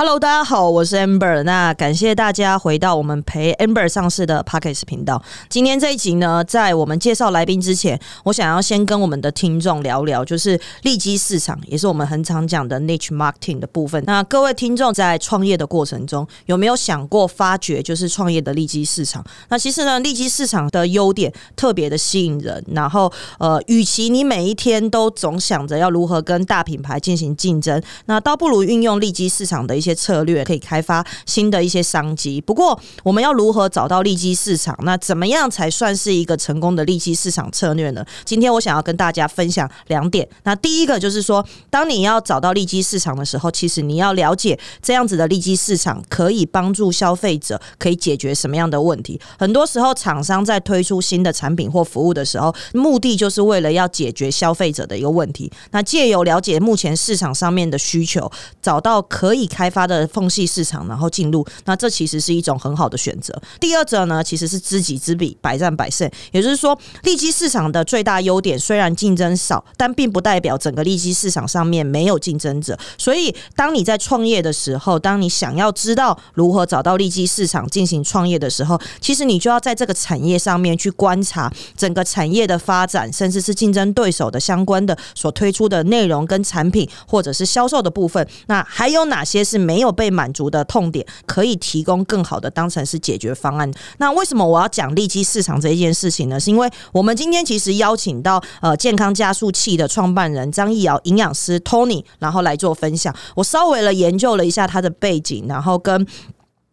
Hello，大家好，我是 Amber。那感谢大家回到我们陪 Amber 上市的 Pockets 频道。今天这一集呢，在我们介绍来宾之前，我想要先跟我们的听众聊聊，就是利基市场，也是我们很常讲的 niche marketing 的部分。那各位听众在创业的过程中，有没有想过发掘就是创业的利基市场？那其实呢，利基市场的优点特别的吸引人。然后，呃，与其你每一天都总想着要如何跟大品牌进行竞争，那倒不如运用利基市场的一些。些策略可以开发新的一些商机，不过我们要如何找到利基市场？那怎么样才算是一个成功的利基市场策略呢？今天我想要跟大家分享两点。那第一个就是说，当你要找到利基市场的时候，其实你要了解这样子的利基市场可以帮助消费者可以解决什么样的问题。很多时候，厂商在推出新的产品或服务的时候，目的就是为了要解决消费者的一个问题。那借由了解目前市场上面的需求，找到可以开发。它的缝隙市场，然后进入，那这其实是一种很好的选择。第二者呢，其实是知己知彼，百战百胜。也就是说，利基市场的最大优点，虽然竞争少，但并不代表整个利基市场上面没有竞争者。所以，当你在创业的时候，当你想要知道如何找到利基市场进行创业的时候，其实你就要在这个产业上面去观察整个产业的发展，甚至是竞争对手的相关的所推出的内容跟产品，或者是销售的部分。那还有哪些是？没有被满足的痛点，可以提供更好的当成是解决方案。那为什么我要讲利基市场这一件事情呢？是因为我们今天其实邀请到呃健康加速器的创办人张义尧营养师 Tony，然后来做分享。我稍微了研究了一下他的背景，然后跟。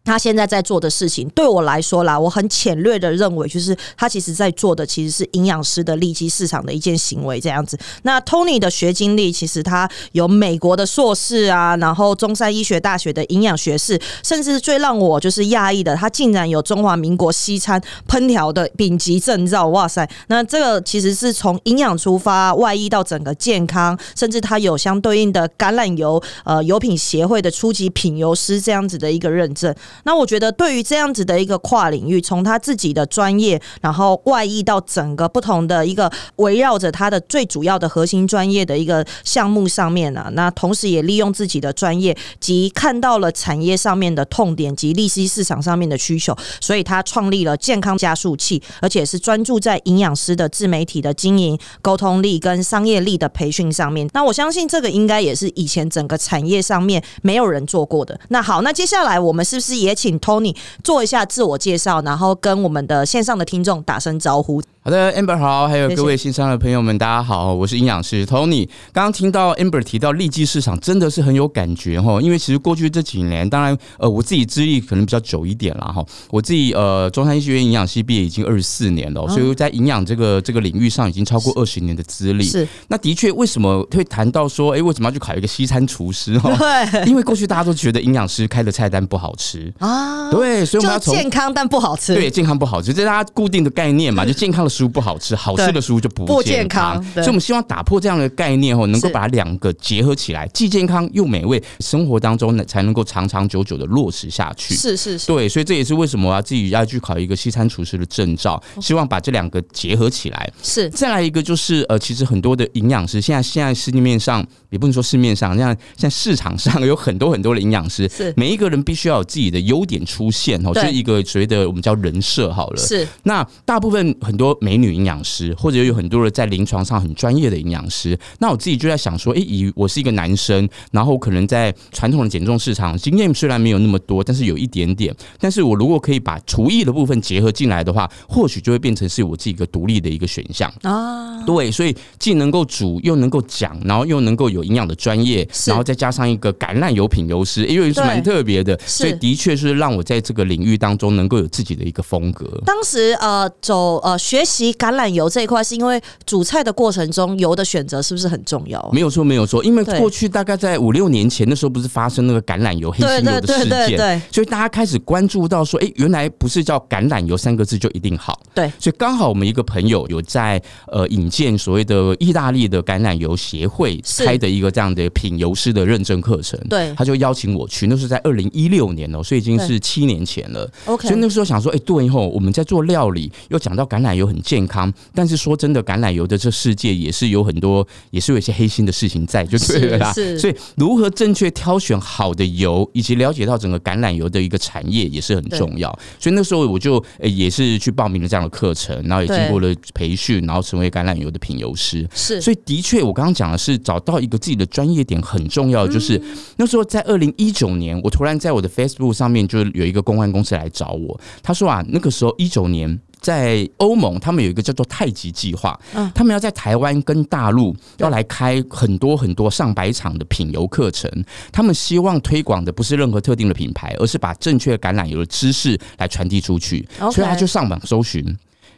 他现在在做的事情，对我来说啦，我很浅略的认为，就是他其实在做的其实是营养师的利基市场的一件行为这样子。那 Tony 的学经历，其实他有美国的硕士啊，然后中山医学大学的营养学士，甚至最让我就是讶异的，他竟然有中华民国西餐烹调的丙级证照。哇塞！那这个其实是从营养出发，外溢到整个健康，甚至他有相对应的橄榄油呃油品协会的初级品油师这样子的一个认证。那我觉得，对于这样子的一个跨领域，从他自己的专业，然后外溢到整个不同的一个围绕着他的最主要的核心专业的一个项目上面呢，那同时也利用自己的专业及看到了产业上面的痛点及利息市场上面的需求，所以他创立了健康加速器，而且是专注在营养师的自媒体的经营、沟通力跟商业力的培训上面。那我相信这个应该也是以前整个产业上面没有人做过的。那好，那接下来我们是不是也？也请 Tony 做一下自我介绍，然后跟我们的线上的听众打声招呼。好的，Amber 好，还有各位线上的朋友们，大家好，我是营养师 Tony。刚刚听到 Amber 提到利基市场，真的是很有感觉哈。因为其实过去这几年，当然呃，我自己资历可能比较久一点了哈。我自己呃，中山医学院营养系毕业已经二十四年了，所以在营养这个这个领域上已经超过二十年的资历。是，那的确，为什么会谈到说，哎，为什么要去考一个西餐厨师哈？对，因为过去大家都觉得营养师开的菜单不好吃啊，对，所以我们要从健康但不好吃，对，健康不好吃，这是大家固定的概念嘛，就健康的食物不好吃，好。吃的食物就不健康，所以我们希望打破这样的概念哦，能够把两个结合起来，既健康又美味，生活当中呢才能够长长久久的落实下去。是是是，对，所以这也是为什么我要自己要去考一个西餐厨师的证照，希望把这两个结合起来。是，再来一个就是呃，其实很多的营养师现在现在市面上也不能说市面上，像像市场上有很多很多的营养师，是每一个人必须要有自己的优点出现哦，这一个所谓的我们叫人设好了。是，那大部分很多美女营养师或者有很多。在临床上很专业的营养师，那我自己就在想说，哎，以我是一个男生，然后可能在传统的减重市场经验虽然没有那么多，但是有一点点。但是我如果可以把厨艺的部分结合进来的话，或许就会变成是我自己一个独立的一个选项啊。对，所以既能够煮，又能够讲，然后又能够有营养的专业，然后再加上一个橄榄油品油师，因为是蛮特别的，所以的确是让我在这个领域当中能够有自己的一个风格。当时呃，走呃学习橄榄油这一块，是因为。煮菜的过程中，油的选择是不是很重要？没有错，没有错。因为过去大概在五六年前那时候，不是发生那个橄榄油、黑心油的事件，所以大家开始关注到说，哎，原来不是叫橄榄油三个字就一定好。对，所以刚好我们一个朋友有在呃引荐所谓的意大利的橄榄油协会开的一个这样的品油师的认证课程，对，他就邀请我去。那是在二零一六年哦，所这已经是七年前了。OK，所以那时候想说，哎、对以后我们在做料理，又讲到橄榄油很健康，但是说真的，橄榄油的这世界也是有很多，也是有一些黑心的事情在，就对了啦。是是所以如何正确挑选好的油，以及了解到整个橄榄油的一个产业也是很重要。所以那时候我就、诶也是去报名了这样的课程，然后也经过了培训，然后成为橄榄油的品油师。是，所以的确，我刚刚讲的是找到一个自己的专业点很重要，就是、嗯那时候在二零一九年，我突然在我的 Facebook 上面就有一个公关公司来找我，他说啊，那个时候一九年。在欧盟，他们有一个叫做太极计划，嗯他们要在台湾跟大陆要来开很多很多上百场的品油课程。他们希望推广的不是任何特定的品牌，而是把正确橄榄油的知识来传递出去。所以他就上网搜寻，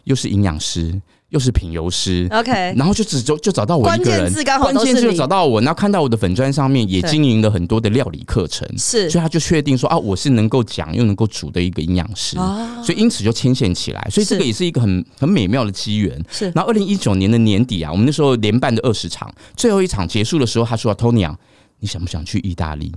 又是营养师，又是品油师，OK，然后就只就就找到我一个人，关键字刚好关键字就都是你找到我，然后看到我的粉砖上面也经营了很多的料理课程，是。所以他就确定说啊，我是能够讲又能够煮的一个营养师，啊，所以因此就牵线起来，所以这个也是一个很很美妙的机缘。是。然后二零一九年的年底啊，我们那时候连办的二十场，最后一场结束的时候，他说、啊、：“Tony 啊，你想不想去意大利？”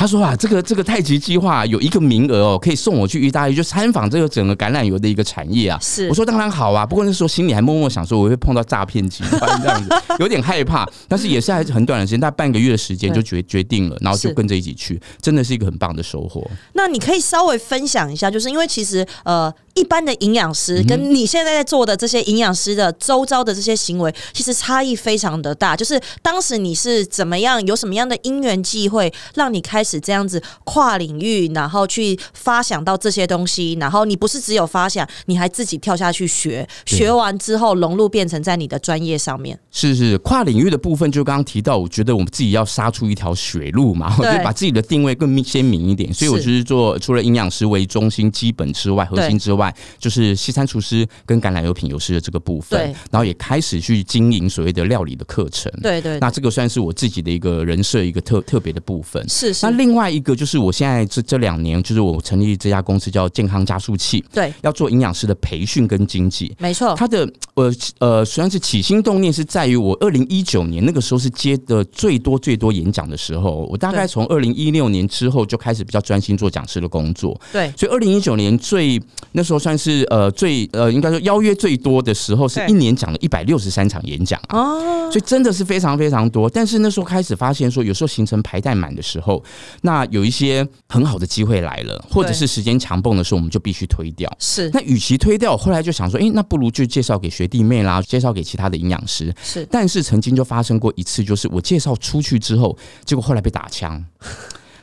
他说啊，这个这个太极计划有一个名额哦，可以送我去意大利，就参访这个整个橄榄油的一个产业啊。是我说当然好啊，不过那时候心里还默默想说，我会碰到诈骗集团这样子，有点害怕。但是也是还是很短的时间，大概半个月的时间就决决定了，然后就跟着一起去，真的是一个很棒的收获。那你可以稍微分享一下，就是因为其实呃，一般的营养师跟你现在在做的这些营养师的周遭的这些行为，其实差异非常的大。就是当时你是怎么样，有什么样的因缘际会，让你开始这样子跨领域，然后去发想到这些东西，然后你不是只有发想，你还自己跳下去学，学完之后融入变成在你的专业上面。是是，跨领域的部分就刚刚提到，我觉得我们自己要杀出一条血路嘛，我对就把自己的定位更明鲜明一点。所以我就是做除了营养师为中心基本之外，核心之外，就是西餐厨师跟橄榄油品油师的这个部分，然后也开始去经营所谓的料理的课程。对对，那这个算是我自己的一个人设一个特特别的部分。是是那，另外一个就是我现在这这两年，就是我成立这家公司叫健康加速器，对，要做营养师的培训跟经济。没错，它的呃呃，虽然是起心动念是在于我二零一九年那个时候是接的最多最多演讲的时候，我大概从二零一六年之后就开始比较专心做讲师的工作，对，所以二零一九年最那时候算是呃最呃应该说邀约最多的时候，是一年讲了一百六十三场演讲啊。哦，所以真的是非常非常多，但是那时候开始发现说，有时候行程排太满的时候，那有一些很好的机会来了，或者是时间强蹦的时候，我们就必须推掉。是那与其推掉，我后来就想说，诶，那不如就介绍给学弟妹啦，介绍给其他的营养师。是，但是曾经就发生过一次，就是我介绍出去之后，结果后来被打枪。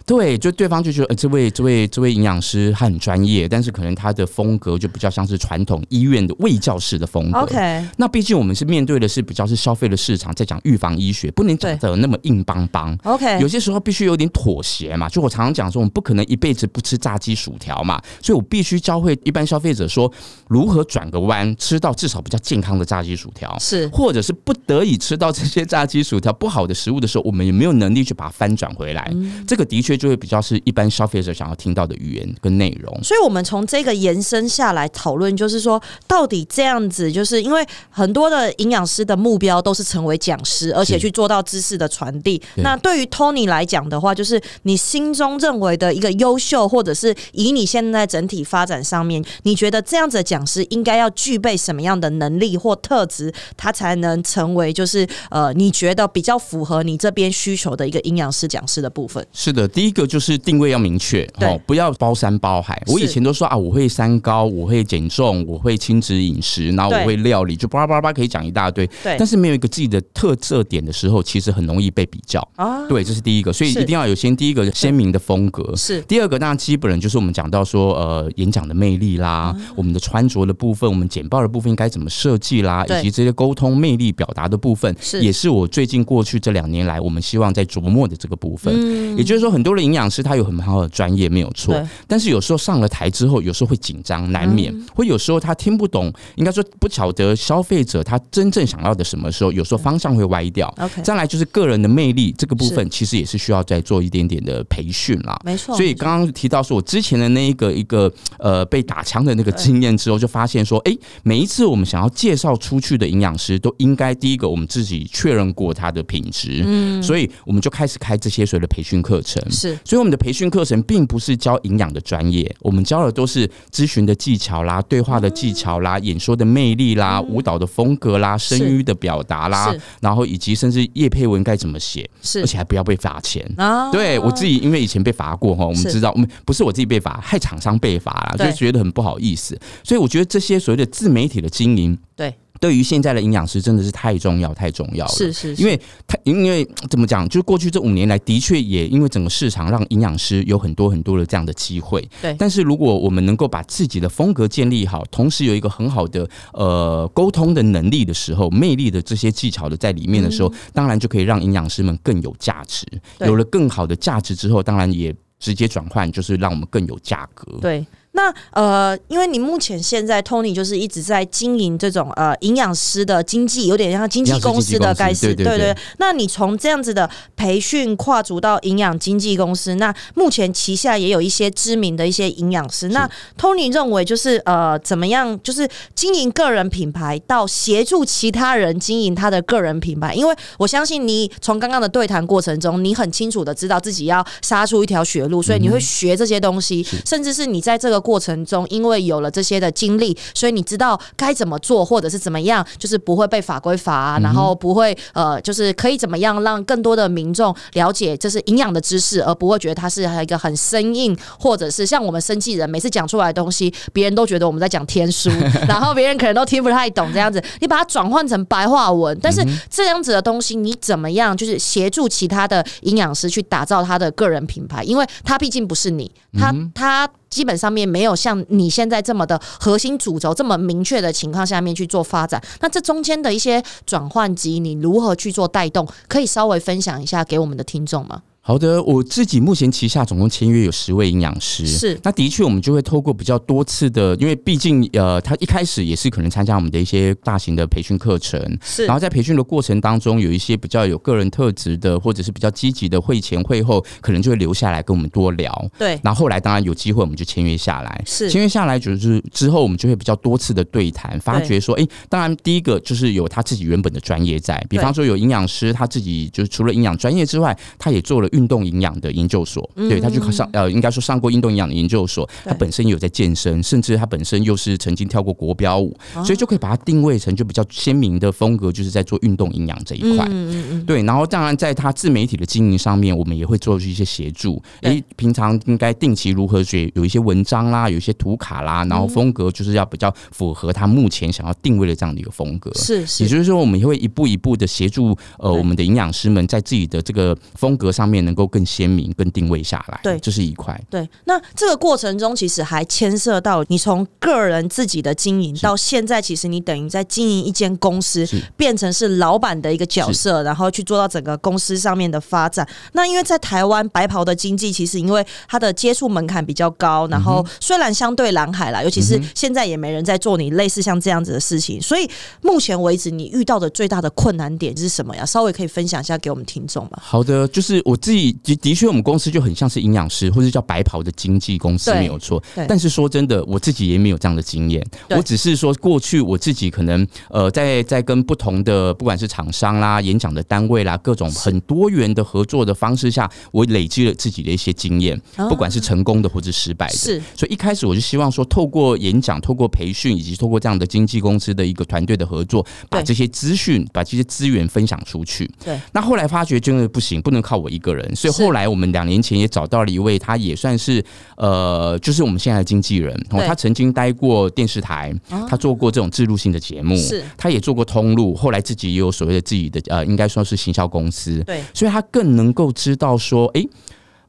对，就对方就觉得，呃，这位这位这位营养师他很专业，但是可能他的风格就比较像是传统医院的卫教式的风格。OK，那毕竟我们是面对的是比较是消费的市场，在讲预防医学，不能讲的那么硬邦邦。OK，有些时候必须有点妥协嘛，就我常常讲说，我们不可能一辈子不吃炸鸡薯条嘛，所以我必须教会一般消费者说，如何转个弯，吃到至少比较健康的炸鸡薯条，是或者是不得已吃到这些炸鸡薯条不好的食物的时候，我们也没有能力去把它翻转回来？这个的确就会比较是一般消费者想要听到的语言跟内容。所以，我们从这个延伸下来讨论，就是说，到底这样子，就是因为很多的营养师的目标都是成为讲师，而且去做到知识的传递。那对于 Tony 来讲的话，就是你心中认为的一个优秀，或者是以你现在整体发展上面，你觉得这样子的讲师应该要具备什么样的能力或特质，他才能成为就是呃，你觉得比较符合你这边需求的一个营养师讲师的部分？是的，第一个就是定位要明确哦，不要包山包海。我以前都说啊，我会三高，我会减重，我会轻质饮食，然后我会料理，就巴拉巴拉巴可以讲一大堆。对。但是没有一个自己的特色点的时候，其实很容易被比较。啊，对，这是第一个，所以一定要有先第一个鲜明的风格。是。第二个，当然基本人就是我们讲到说，呃，演讲的魅力啦，啊。我们的穿着的部分，我们简报的部分应该怎么设计啦，以及这些沟通魅力表达的部分，是。也是我最近过去这两年来，我们希望在琢磨的这个部分。嗯。也就是说，很多的营养师他有很好的专业，没有错，但是有时候上了台之后，有时候会紧张，难免，嗯。或有时候他听不懂，应该说不晓得消费者他真正想要的什么时候，有时候方向会歪掉。OK，再来就是个人的魅力这个部分，其实也是需要再做一点点的培训啦。没错。所以刚刚提到说，我之前的那一个一个呃被打枪的那个经验之后，就发现说，哎、每一次我们想要介绍出去的营养师，都应该第一个我们自己确认过他的品质，嗯，所以我们就开始开这些所谓的培训课程，是是，所以我们的培训课程并不是教营养的专业，我们教的都是咨询的技巧啦、对话的技巧啦、演说的魅力啦、舞蹈的风格啦、声音的表达啦，然后以及甚至叶佩文该怎么写，是，而且还不要被罚钱。啊。对我自己，因为以前被罚过哈，我们知道，我们不是我自己被罚，害厂商被罚了，就觉得很不好意思。所以我觉得这些所谓的自媒体的经营，对。对于现在的营养师真的是太重要，太重要了。是是，因为他因为怎么讲，就过去这五年来，的确也因为整个市场让营养师有很多很多的这样的机会。对，但是如果我们能够把自己的风格建立好，同时有一个很好的呃沟通的能力的时候，魅力的这些技巧的在里面的时候，当然就可以让营养师们更有价值。有了更好的价值之后，当然也直接转换，就是让我们更有价格。对。那呃，因为你目前现在 Tony 就是一直在经营这种呃营养师的经济，有点像经纪公司的概念，对对。那你从这样子的培训跨足到营养经纪公司，那目前旗下也有一些知名的一些营养师。那 Tony 认为就是呃，怎么样就是经营个人品牌到协助其他人经营他的个人品牌？因为我相信你从刚刚的对谈过程中，你很清楚的知道自己要杀出一条血路，所以你会学这些东西，甚至是你在这个。过程中，因为有了这些的经历，所以你知道该怎么做，或者是怎么样，就是不会被法规罚，然后不会呃，就是可以怎么样让更多的民众了解这是营养的知识，而不会觉得它是一个很生硬，或者是像我们生计人每次讲出来的东西，别人都觉得我们在讲天书，然后别人可能都听不太懂这样子。你把它转换成白话文，但是这样子的东西，你怎么样就是协助其他的营养师去打造他的个人品牌？因为他毕竟不是你，他他。基本上面没有像你现在这么的核心主轴这么明确的情况下面去做发展，那这中间的一些转换及，你如何去做带动？可以稍微分享一下给我们的听众吗？好的，我自己目前旗下总共签约有十位营养师，是。那的确我们就会透过比较多次的，因为毕竟呃，他一开始也是可能参加我们的一些大型的培训课程，是，然后在培训的过程当中，有一些比较有个人特质的，或者是比较积极的，会前会后可能就会留下来跟我们多聊，对，然后后来当然有机会我们就签约下来，是。签约下来就是之后我们就会比较多次的对谈，发觉说，哎，当然第一个就是有他自己原本的专业在，比方说有营养师他自己就是除了营养专业之外，他也做了运动营养的。研究所，对他去上呃，应该说上过运动营养的研究所，他本身有在健身，甚至他本身又是曾经跳过国标舞，所以就可以把它定位成就比较鲜明的风格，就是在做运动营养这一块。嗯嗯嗯，对。然后当然在他自媒体的经营上面，我们也会做出一些协助。哎，平常应该定期如何学，有一些文章啦，有一些图卡啦，然后风格就是要比较符合他目前想要定位的这样的一个风格。是是，也就是说，我们也会一步一步的协助呃我们的营养师们在自己的这个风格上面能够更鲜明。更定位下来，对，这是一块。对，那这个过程中其实还牵涉到你从个人自己的经营到现在，其实你等于在经营一间公司，变成是老板的一个角色，然后去做到整个公司上面的发展。那因为在台湾白袍的经济，其实因为它的接触门槛比较高，然后虽然相对蓝海啦，尤其是现在也没人在做你类似像这样子的事情，所以目前为止你遇到的最大的困难点是什么呀？稍微可以分享一下给我们听众吗？好的，就是我自己的的确。我们公司就很像是营养师，或者叫白袍的经纪公司，没有错。但是说真的，我自己也没有这样的经验。我只是说，过去我自己可能呃，在在跟不同的不管是厂商啦、演讲的单位啦，各种很多元的合作的方式下，我累积了自己的一些经验，不管是成功的或者失败的。是，所以一开始我就希望说，透过演讲、透过培训，以及透过这样的经纪公司的一个团队的合作，把这些资讯、把这些资源分享出去。对。那后来发觉真的不行，不能靠我一个人，所以后来我。们两年前也找到了一位，他也算是呃，就是我们现在的经纪人。哦，他曾经待过电视台，他做过这种制录性的节目，是，他也做过通路，后来自己也有所谓的自己的呃，应该说是行销公司。对，所以他更能够知道说，哎，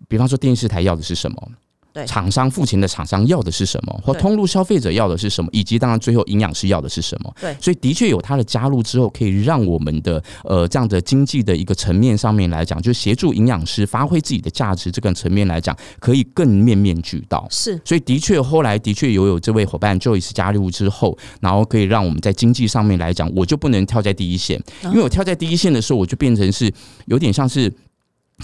比方说电视台要的是什么。厂商付钱的厂商要的是什么，或通路消费者要的是什么，以及当然最后营养师要的是什么。对，所以的确有他的加入之后，可以让我们的呃这样的经济的一个层面上面来讲，就协助营养师发挥自己的价值这个层面来讲，可以更面面俱到。是，所以的确后来的确有有这位伙伴 Joyce 加入之后，然后可以让我们在经济上面来讲，我就不能跳在第一线，因为我跳在第一线的时候，我就变成是有点像是。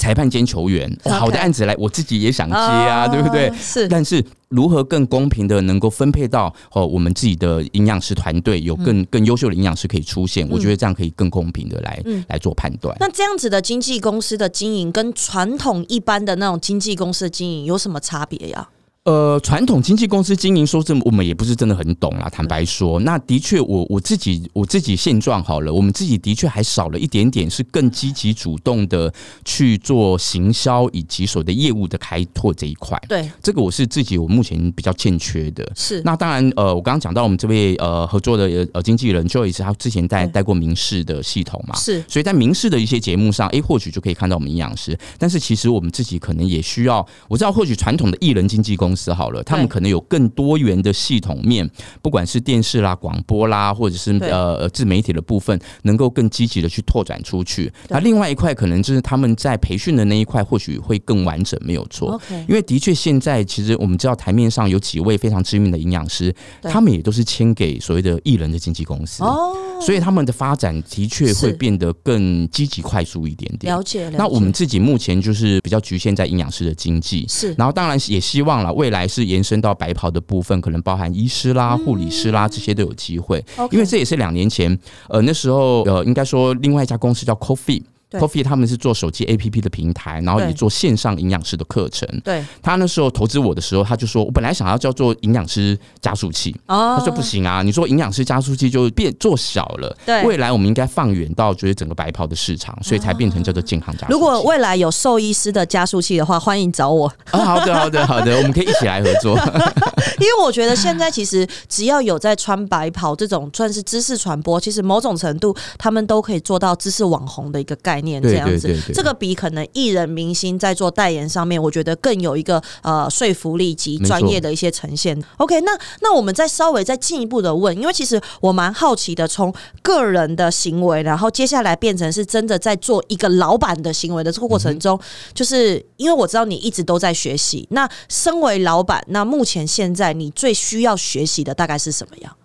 裁判兼球员，哦好的案子来，我自己也想接啊，对不对哦？是但是如何更公平的能够分配到哦，我们自己的营养师团队有更、更优秀的营养师可以出现，我觉得这样可以更公平的来、嗯来做判断。那这样子的经纪公司的经营，跟传统一般的那种经纪公司的经营有什么差别呀？呃，传统经纪公司经营，说真的，我们也不是真的很懂啦。坦白说，那的确，我我自己我自己现状好了，我们自己的确还少了一点点，是更积极主动的去做行销以及所谓的业务的开拓这一块。对，这个我是自己我目前比较欠缺的。是那当然，呃，我刚刚讲到我们这位呃合作的呃经纪人 Joyce，他之前带带过民视的系统嘛，是所以在民视的一些节目上，诶，或许就可以看到我们营养师。但是其实我们自己可能也需要，我知道或许传统的艺人经纪公司好了，他们可能有更多元的系统面，不管是电视啦、广播啦，或者是呃呃自媒体的部分，能够更积极的去拓展出去。那另外一块可能就是他们在培训的那一块，或许会更完整，没有错。因为的确，现在其实我们知道台面上有几位非常知名的营养师，他们也都是签给所谓的艺人的经纪公司。哦，所以他们的发展的确会变得更积极、快速一点点。了解了解。那我们自己目前就是比较局限在营养师的经济，是然后当然也希望了未来是延伸到白袍的部分，可能包含医师啦、护理师啦这些都有机会。因为这也是两年前，呃，那时候呃，应该说另外一家公司叫 Coffee。对。Coffee 他们是做手机 APP 的平台，然后也做线上营养师的课程。对。他那时候投资我的时候，他就说我本来想要叫做营养师加速器，哦。他说不行啊，你说营养师加速器就变做小了，对。未来我们应该放远到就是整个白袍的市场，所以才变成叫做健康加速器。如果未来有兽医师的加速器的话，欢迎找我，啊，好的好的好的，我们可以一起来合作。因为我觉得现在其实只要有在穿白袍这种算是知识传播，其实某种程度他们都可以做到知识网红的一个概念，这样子。对对对，这个比可能艺人明星在做代言上面，我觉得更有一个呃说服力及专业的一些呈现。OK，那那我们再稍微再进一步的问，因为其实我蛮好奇的，从个人的行为，然后接下来变成是真的在做一个老板的行为的这个过程中，就是因为我知道你一直都在学习。那身为老板，那目前现在你最需要学习的大概是什么样？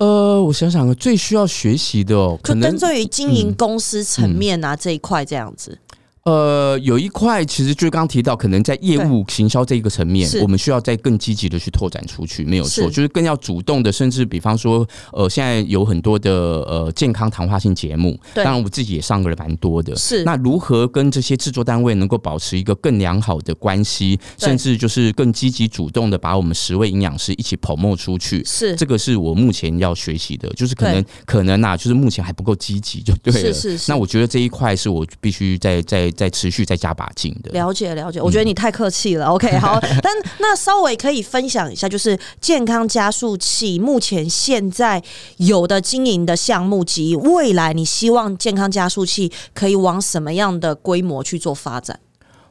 呃，我想想，最需要学习的哦，可能就针对于经营嗯公司层面啊、这一块这样子。呃，有一块其实就刚刚提到，可能在业务行销这一个层面，我们需要再更积极的去拓展出去，没有错，就是更要主动的，甚至比方说，呃，现在有很多的呃健康谈话性节目，当然我自己也上过了蛮多的。是。那如何跟这些制作单位能够保持一个更良好的关系，甚至就是更积极主动的把我们十位营养师一起 promote 出去？是。这个是我目前要学习的，就是可能可能啊，就是目前还不够积极，就对了。是是是。那我觉得这一块是我必须再再再持续再加把劲的。了解了解，我觉得你太客气了。OK，好，但那稍微可以分享一下，就是健康加速器目前现在有的经营的项目及未来，你希望健康加速器可以往什么样的规模去做发展？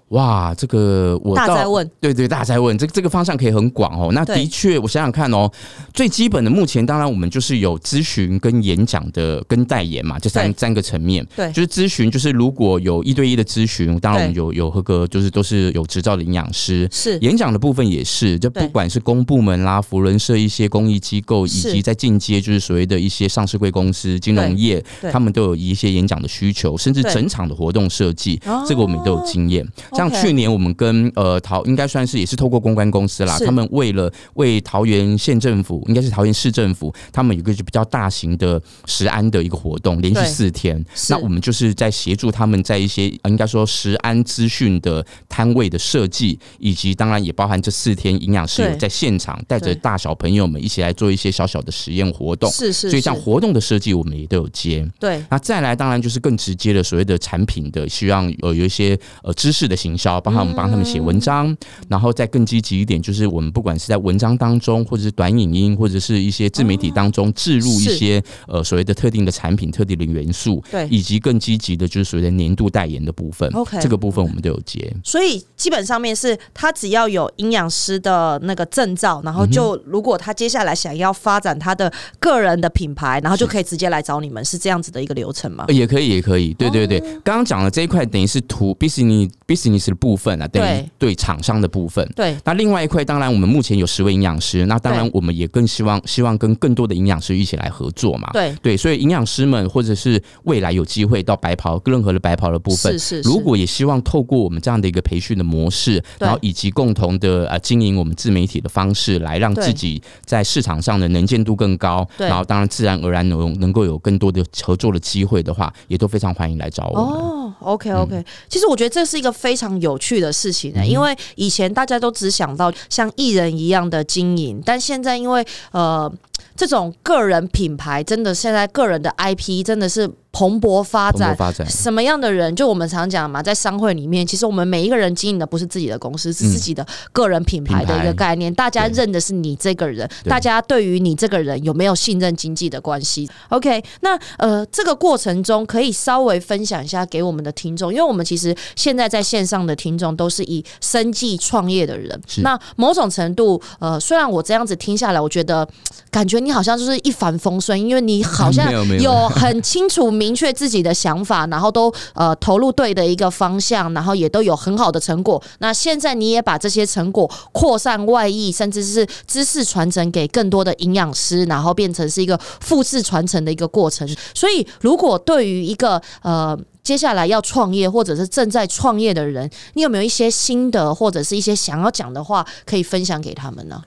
哇，这个我倒大在问，对对，大家在问，这这个方向可以很广哦。那的确，我想想看哦，最基本的目前当然我们就是有咨询跟演讲的跟代言嘛，这三对。三个层面。对。就是咨询，就是如果有一对一的咨询，当然我们有有合格，就是都是有执照的营养师。是。演讲的部分也是，就不管是公部门啦、福伦社一些公益机构，以及在进阶就是所谓的一些上市贵公司、金融业，他们都有一些演讲的需求，甚至整场的活动设计哦，这个我们都有经验。像去年我们跟呃桃应该算是也是透过公关公司啦，他们为了为桃园县政府，应该是桃园市政府，他们有一个比较大型的食安的一个活动，连续四天。那我们就是在协助他们在一些呃应该说食安资讯的摊位的设计，以及当然也包含这四天营养师有在现场带着大小朋友们一起来做一些小小的实验活动。是是，所以像活动的设计，我们也都有接。对。那再来，当然就是更直接的所谓的产品的，希望呃有一些呃知识的行销，包括我们帮他们写文章，然后再更积极一点，就是我们不管是在文章当中，或者是短影音，或者是一些自媒体当中置入一些呃所谓的特定的产品、特定的元素，对。以及更积极的就是所谓的年度代言的部分。OK 这个部分我们都有接。所以基本上面是他只要有营养师的那个证照，然后就如果他接下来想要发展他的个人的品牌，然后就可以直接来找你们，是这样子的一个流程吗？呃？也可以，也可以，对对对。刚刚讲的这一块，等于是图 business business business 的部分啊，等于对厂商的部分。对，那另外一块，当然我们目前有十位营养师，那当然我们也更希望希望跟更多的营养师一起来合作嘛。对。对，所以营养师们或者是未来有机会到白袍任何的白袍的部分，是是，如果也希望透过我们这样的一个培训的模式，然后以及共同的呃经营我们自媒体的方式，来让自己在市场上的能见度更高，然后当然自然而然能能够有更多的合作的机会的话，也都非常欢迎来找我们。哦，OK OK，其实我觉得这是一个非常有趣的事情呢，因为以前大家都只想到像艺人一样的经营，但现在因为呃这种个人品牌，真的现在个人的 IP 真的是。蓬勃发展，什么样的人？就我们常讲嘛，在商会里面，其实我们每一个人经营的不是自己的公司，是自己的个人品牌的一个概念。大家认的是你这个人，大家对于你这个人有没有信任经济的关系？OK，那呃，这个过程中可以稍微分享一下给我们的听众，因为我们其实现在在线上的听众都是以生计创业的人。那某种程度，呃，虽然我这样子听下来，我觉得感觉你好像就是一帆风顺，因为你好像 有很清楚。明确自己的想法，然后都呃投入对的一个方向，然后也都有很好的成果。那现在你也把这些成果扩散外溢，甚至是知识传承给更多的营养师，然后变成是一个复制传承的一个过程。所以，如果对于一个呃接下来要创业或者是正在创业的人，你有没有一些心得或者是一些想要讲的话，可以分享给他们呢？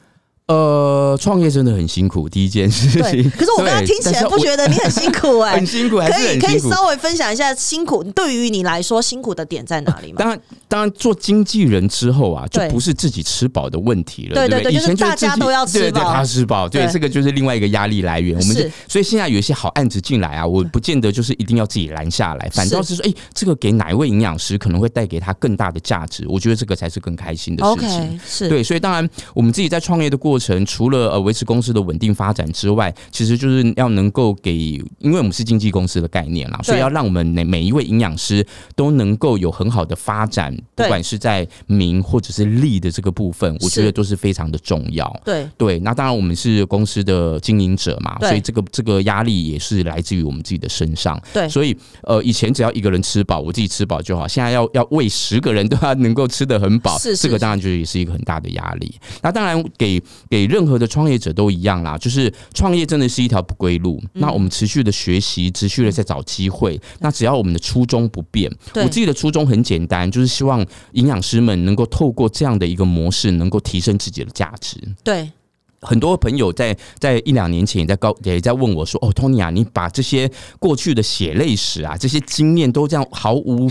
呃，创业真的很辛苦，第一件事情。可是我刚刚听起来不觉得你很辛苦 哎，很辛苦，可以可以稍微分享一下辛苦对于你来说辛苦的点在哪里吗？当然，当然做经纪人之后啊，就不是自己吃饱的问题了，对对对，以前大家都要吃饱，他吃饱，对这个就是另外一个压力来源。我们就所以现在有一些好案子进来啊，我不见得就是一定要自己拦下来，反倒是说，哎，这个给哪一位营养师可能会带给他更大的价值，我觉得这个才是更开心的事情。是对，所以当然我们自己在创业的过程，除了呃，维持公司的稳定发展之外，其实就是要能够给，因为我们是经纪公司的概念啦，所以要让我们每每一位营养师都能够有很好的发展，不管是在名或者是利的这个部分，我觉得都是非常的重要。对对，那当然我们是公司的经营者嘛，所以这个这个压力也是来自于我们自己的身上。对，所以呃，以前只要一个人吃饱，我自己吃饱就好，现在要要喂十个人都要能够吃得很饱，是这个当然就也是一个很大的压力。那当然给给任何的创创业者都一样啦，就是创业真的是一条不归路。那我们持续的学习，持续的在找机会。那只要我们的初衷不变，我自己的初衷很简单，就是希望营养师们能够透过这样的一个模式，能够提升自己的价值。对。很多朋友在在一两年前也在高也在问我说：“哦，Tony 啊，你把这些过去的血泪史啊，这些经验都这样毫无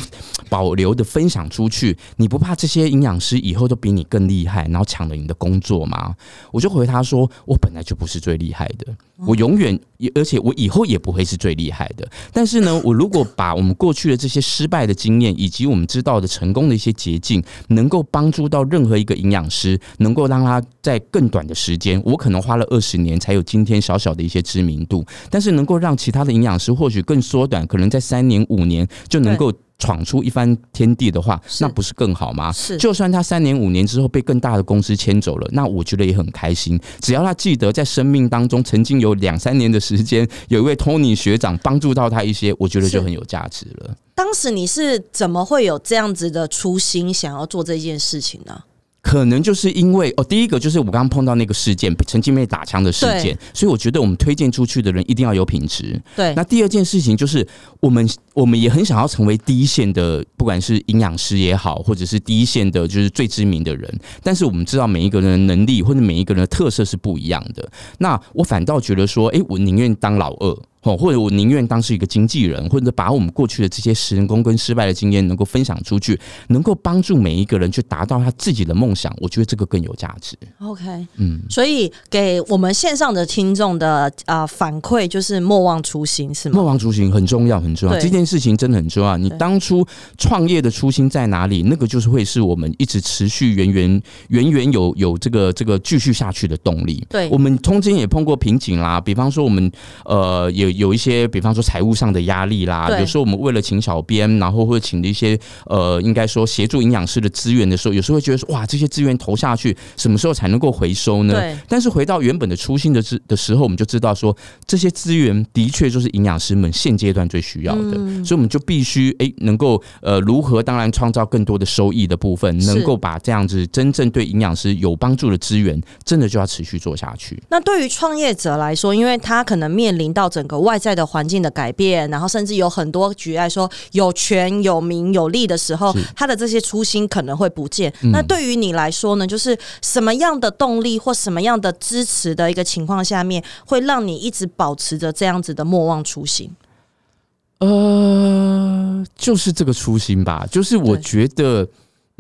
保留的分享出去，你不怕这些营养师以后都比你更厉害，然后抢了你的工作吗？”我就回他说：“我本来就不是最厉害的，我永远也而且我以后也不会是最厉害的。但是呢，我如果把我们过去的这些失败的经验，以及我们知道的成功的一些捷径，能够帮助到任何一个营养师，能够让他在更短的时间。”我可能花了二十年才有今天小小的一些知名度，但是能够让其他的营养师或许更缩短，可能在三年五年就能够闯出一番天地的话，那不是更好吗？是，就算他三年五年之后被更大的公司牵走了，那我觉得也很开心。只要他记得在生命当中曾经有两三年的时间，有一位 Tony 学长帮助到他一些，我觉得就很有价值了。当时你是怎么会有这样子的初心，想要做这件事情呢？可能就是因为哦，第一个就是我刚刚碰到那个事件，曾经被打枪的事件，所以我觉得我们推荐出去的人一定要有品质。对，那第二件事情就是我们我们也很想要成为第一线的，不管是营养师也好，或者是第一线的，就是最知名的人。但是我们知道每一个人的能力或者每一个人的特色是不一样的。那我反倒觉得说，哎，我宁愿当老二。哦，或者我宁愿当是一个经纪人，或者把我们过去的这些成功跟失败的经验能够分享出去，能够帮助每一个人去达到他自己的梦想，我觉得这个更有价值。OK，嗯，所以给我们线上的听众的啊反馈就是莫忘初心，是吗？莫忘初心很重要，很重要。这件事情真的很重要。你当初创业的初心在哪里？那个就是会是我们一直持续源源源源有有这个这个继续下去的动力。对，我们中间也碰过瓶颈啦，比方说我们呃也。有一些，比方说财务上的压力啦，有时候我们为了请小编，然后或者请一些呃，应该说协助营养师的资源的时候，有时候会觉得说，哇，这些资源投下去，什么时候才能够回收呢？对。但是回到原本的初心的之的时候，我们就知道说，这些资源的确就是营养师们现阶段最需要的，嗯。所以我们就必须诶能够呃如何当然创造更多的收益的部分，能够把这样子真正对营养师有帮助的资源，真的就要持续做下去。那对于创业者来说，因为他可能面临到整个外在的环境的改变，然后甚至有很多举例来说有权有名有利的时候，他的这些初心可能会不见。嗯那对于你来说呢，就是什么样的动力或什么样的支持的一个情况下面，会让你一直保持着这样子的莫忘初心？呃，就是这个初心吧，就是我觉得。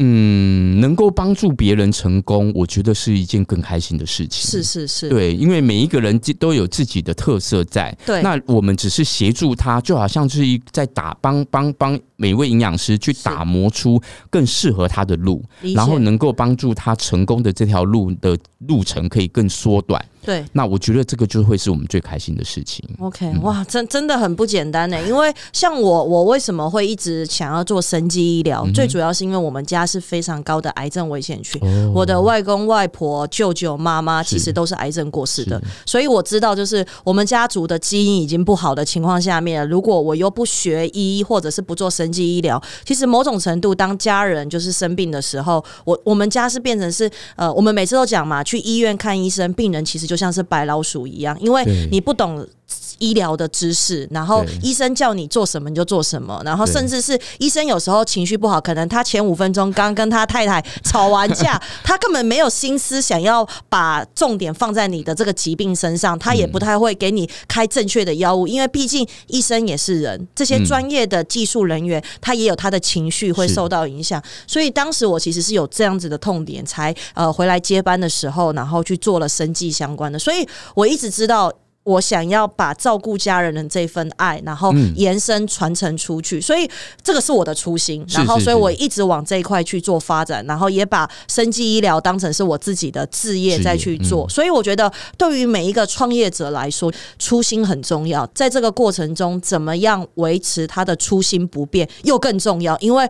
嗯，能够帮助别人成功，我觉得是一件更开心的事情。是是是，对，因为每一个人都有自己的特色在。对那我们只是协助他，就好像是一在打帮帮帮每位营养师去打磨出更适合他的路，然后能够帮助他成功的这条路的路程可以更缩短。对。那我觉得这个就会是我们最开心的事情。OK，哇，真真的很不简单呢。因为像我，我为什么会一直想要做生机医疗？最主要是因为我们家是非常高的癌症危险区。哦我的外公外婆、舅舅、妈妈其实都是癌症过世的，所以我知道，就是我们家族的基因已经不好的情况下面，如果我又不学医或者是不做生计医疗，其实某种程度，当家人就是生病的时候，我我们家是变成是呃，我们每次都讲嘛，去医院看医生，病人其实就像是白老鼠一样，因为你不懂。医疗的知识，然后医生叫你做什么你就做什么，然后甚至是医生有时候情绪不好，可能他前五分钟刚跟他太太吵完架，他根本没有心思想要把重点放在你的这个疾病身上，他也不太会给你开正确的药物，因为毕竟医生也是人，这些嗯。专业的技术人员他也有他的情绪会受到影响，所以当时我其实是有这样子的痛点，才呃回来接班的时候，然后去做了生计相关的，所以我一直知道。我想要把照顾家人的这份爱，然后嗯延伸传承出去，所以这个是我的初心。是然后，所以我一直往这一块去做发展，然后也把生技医疗当成是我自己的置业事业再去做。嗯所以我觉得，对于每一个创业者来说，初心很重要。在这个过程中，怎么样维持他的初心不变，又更重要，因为。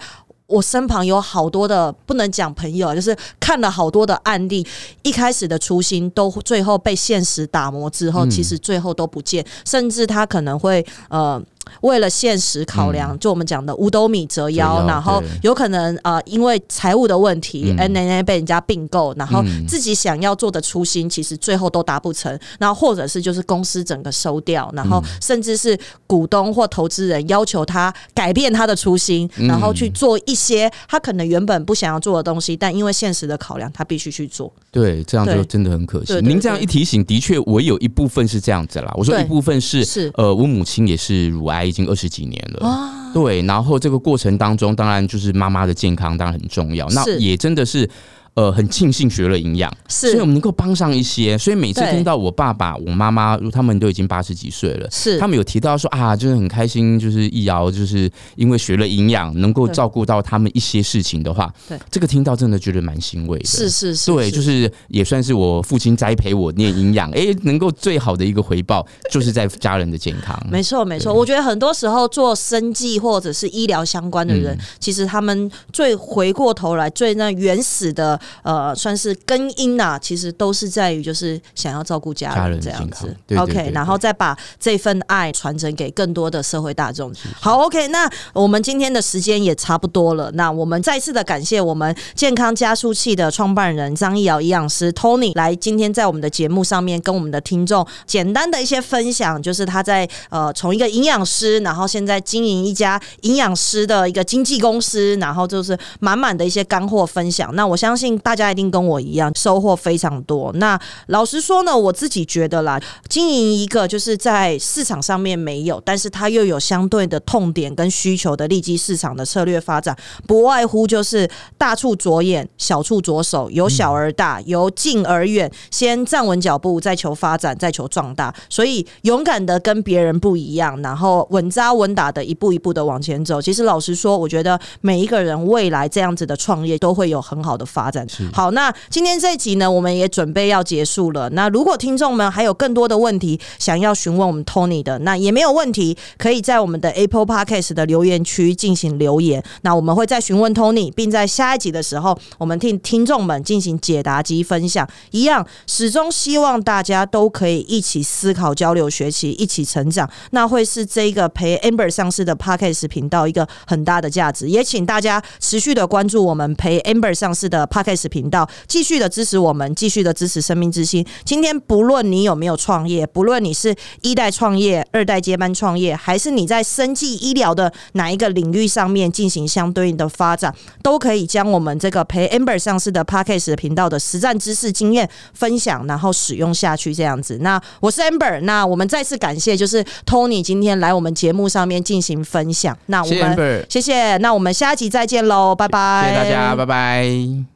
我身旁有好多的不能讲朋友，就是看了好多的案例，一开始的初心都最后被现实打磨之后，嗯其实最后都不见，甚至他可能会呃。为了现实考量，就我们讲的五斗米折腰，然后有可能呃，因为财务的问题嗯，N N A 被人家并购，然后嗯。自己想要做的初心，其实最后都达不成。然后或者是就是公司整个收掉，然嗯。后甚至是股东或投资人要求他改变他的初心，嗯。然后去做一些他可能原本不想要做的东西，但因为现实的考量，他必须去做。对，这样就真的很可惜。您这样一提醒，的确，我有一部分是这样子啦。我说一部分是，是。呃，我母亲也是乳癌，已经二十几年了。啊，对，然后这个过程当中，当然就是妈妈的健康当然很重要。那也真的是。呃，很庆幸学了营养，是所以我们能够帮上一些。所以每次听到我爸爸、我妈妈，他们都已经八十几岁了，是他们有提到说啊，就是很开心，就是易遥就是因为学了营养，能够照顾到他们一些事情的话，对这个听到真的觉得蛮欣慰的。是是是，对，就是也算是我父亲栽培我念营养，诶，能够最好的一个回报，就是在家人的健康。没错，没错。我觉得很多时候做生计或者是医疗相关的人，嗯其实他们最回过头来最那原始的呃，算是根因呐、其实都是在于就是想要照顾家家人这样子康。对对 OK，然后再把这份爱传承给更多的社会大众。好，OK，那我们今天的时间也差不多了，那我们再次的感谢我们健康加速器的创办人张义尧营养师 Tony 来今天在我们的节目上面跟我们的听众简单的一些分享，就是他在呃从一个营养师，然后现在经营一家营养师的一个经纪公司，然后就是满满的一些干货分享。那我相信大家一定跟我一样收获非常多。那老实说呢，我自己觉得啦，经营一个就是在市场上面没有，但是它又有相对的痛点跟需求的利基市场的策略发展，不外乎就是大处着眼，小处着手，由小而大，由近而远，先站稳脚步，再求发展，再求壮大。所以勇敢的跟别人不一样，然后稳扎稳打的一步一步的往前走。其实老实说，我觉得每一个人未来这样子的创业都会有很好的发展。生。好，那今天这一集呢，我们也准备要结束了。那如果听众们还有更多的问题想要询问我们 Tony 的，那也没有问题，可以在我们的 Apple Podcast 的留言区进行留言。那我们会在询问 Tony，并在下一集的时候，我们听听众们进行解答及分享。一样，始终希望大家都可以一起思考、交流、学习，一起成长。那会是这一个陪 Amber 上市的 Podcast 频道一个很大的价值。也请大家持续的关注我们陪 Amber 上市的 Podcast 频道，继续的支持我们，继续的支持生命之星。今天不论你有没有创业，不论你是一代创业、二代接班创业，还是你在生计医疗的哪一个领域上面进行相对应的发展，都可以将我们这个陪 Amber 上市的 Podcast 频道的实战知识经验分享，然后使用下去这样子。那我是 Amber，那我们再次感谢就是 Tony 今天来我们节目上面进行分享。那我们谢谢，那我们下集再见喽，拜拜，谢谢大家，拜拜。